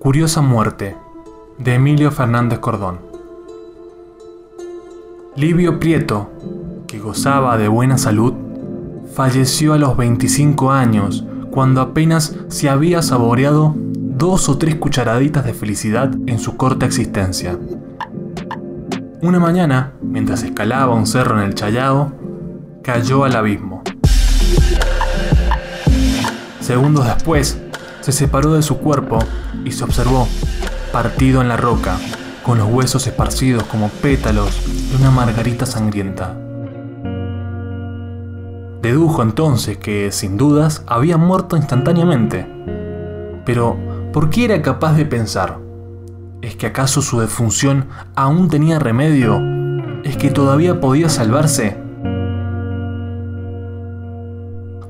Curiosa muerte de Emilio Fernández Cordón. Livio Prieto, que gozaba de buena salud, falleció a los 25 años cuando apenas se había saboreado dos o tres cucharaditas de felicidad en su corta existencia. Una mañana, mientras escalaba un cerro en el Chayao, cayó al abismo. Segundos después, se separó de su cuerpo y se observó, partido en la roca, con los huesos esparcidos como pétalos de una margarita sangrienta. Dedujo entonces que, sin dudas, había muerto instantáneamente. Pero, ¿por qué era capaz de pensar? ¿Es que acaso su defunción aún tenía remedio? ¿Es que todavía podía salvarse?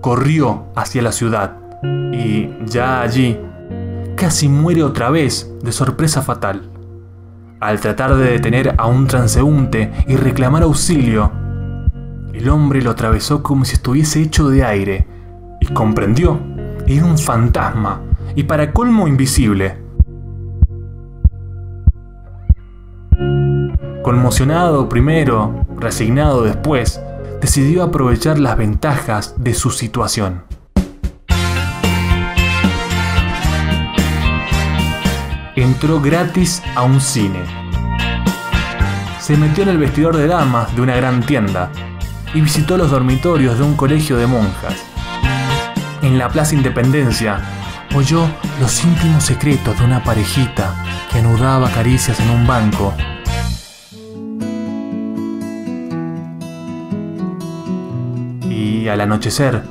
Corrió hacia la ciudad y, ya allí, casi muere otra vez de sorpresa fatal. Al tratar de detener a un transeúnte y reclamar auxilio, el hombre lo atravesó como si estuviese hecho de aire y comprendió, era un fantasma y para colmo invisible. Conmocionado primero, resignado después, decidió aprovechar las ventajas de su situación. Entró gratis a un cine. Se metió en el vestidor de damas de una gran tienda y visitó los dormitorios de un colegio de monjas. En la Plaza Independencia oyó los íntimos secretos de una parejita que anudaba caricias en un banco. Y al anochecer,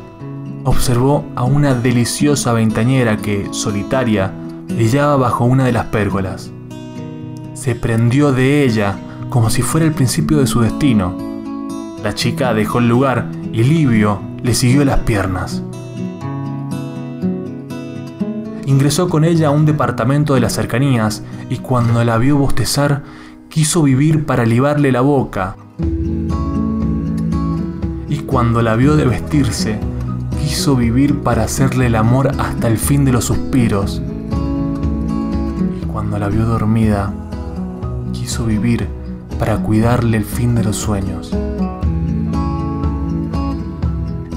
observó a una deliciosa ventañera que, solitaria, brillaba bajo una de las pérgolas. Se prendió de ella como si fuera el principio de su destino. La chica dejó el lugar y Livio le siguió las piernas. Ingresó con ella a un departamento de las cercanías y cuando la vio bostezar, quiso vivir para libarle la boca. Y cuando la vio de vestirse, quiso vivir para hacerle el amor hasta el fin de los suspiros cuando la vio dormida, quiso vivir para cuidarle el fin de los sueños.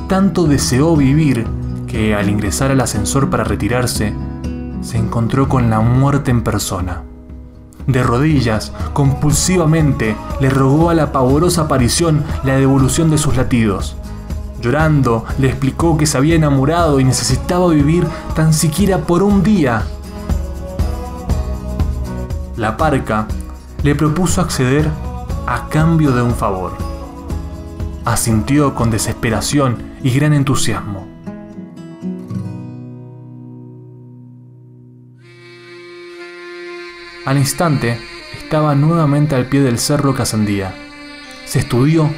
Tanto deseó vivir que al ingresar al ascensor para retirarse, se encontró con la muerte en persona. De rodillas, compulsivamente, le rogó a la pavorosa aparición la devolución de sus latidos. Llorando, le explicó que se había enamorado y necesitaba vivir tan siquiera por un día la parca le propuso acceder a cambio de un favor. Asintió con desesperación y gran entusiasmo. Al instante, estaba nuevamente al pie del cerro que ascendía. Se estudió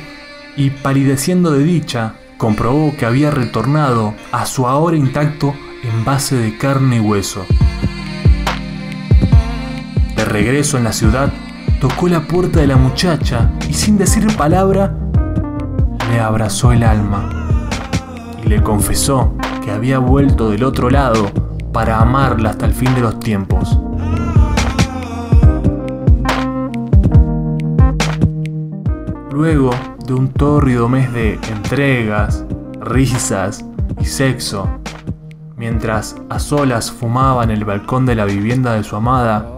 y, palideciendo de dicha, comprobó que había retornado a su ahora intacto envase de carne y hueso regreso en la ciudad, tocó la puerta de la muchacha y sin decir palabra, le abrazó el alma y le confesó que había vuelto del otro lado para amarla hasta el fin de los tiempos. Luego de un tórrido mes de entregas, risas y sexo, mientras a solas fumaba en el balcón de la vivienda de su amada,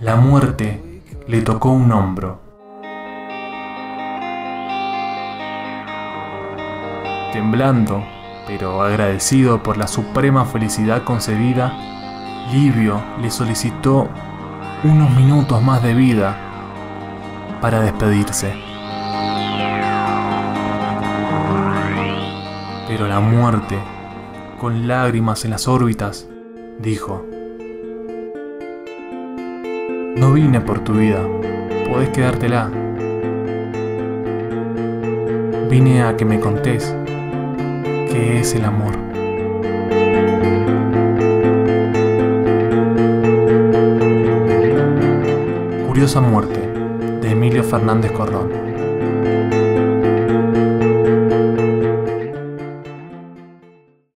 la muerte le tocó un hombro. Temblando, pero agradecido por la suprema felicidad concedida, Livio le solicitó unos minutos más de vida para despedirse. Pero la muerte, con lágrimas en las órbitas, dijo, no vine por tu vida, podés quedártela. Vine a que me contés qué es el amor. Curiosa muerte de Emilio Fernández Cordón.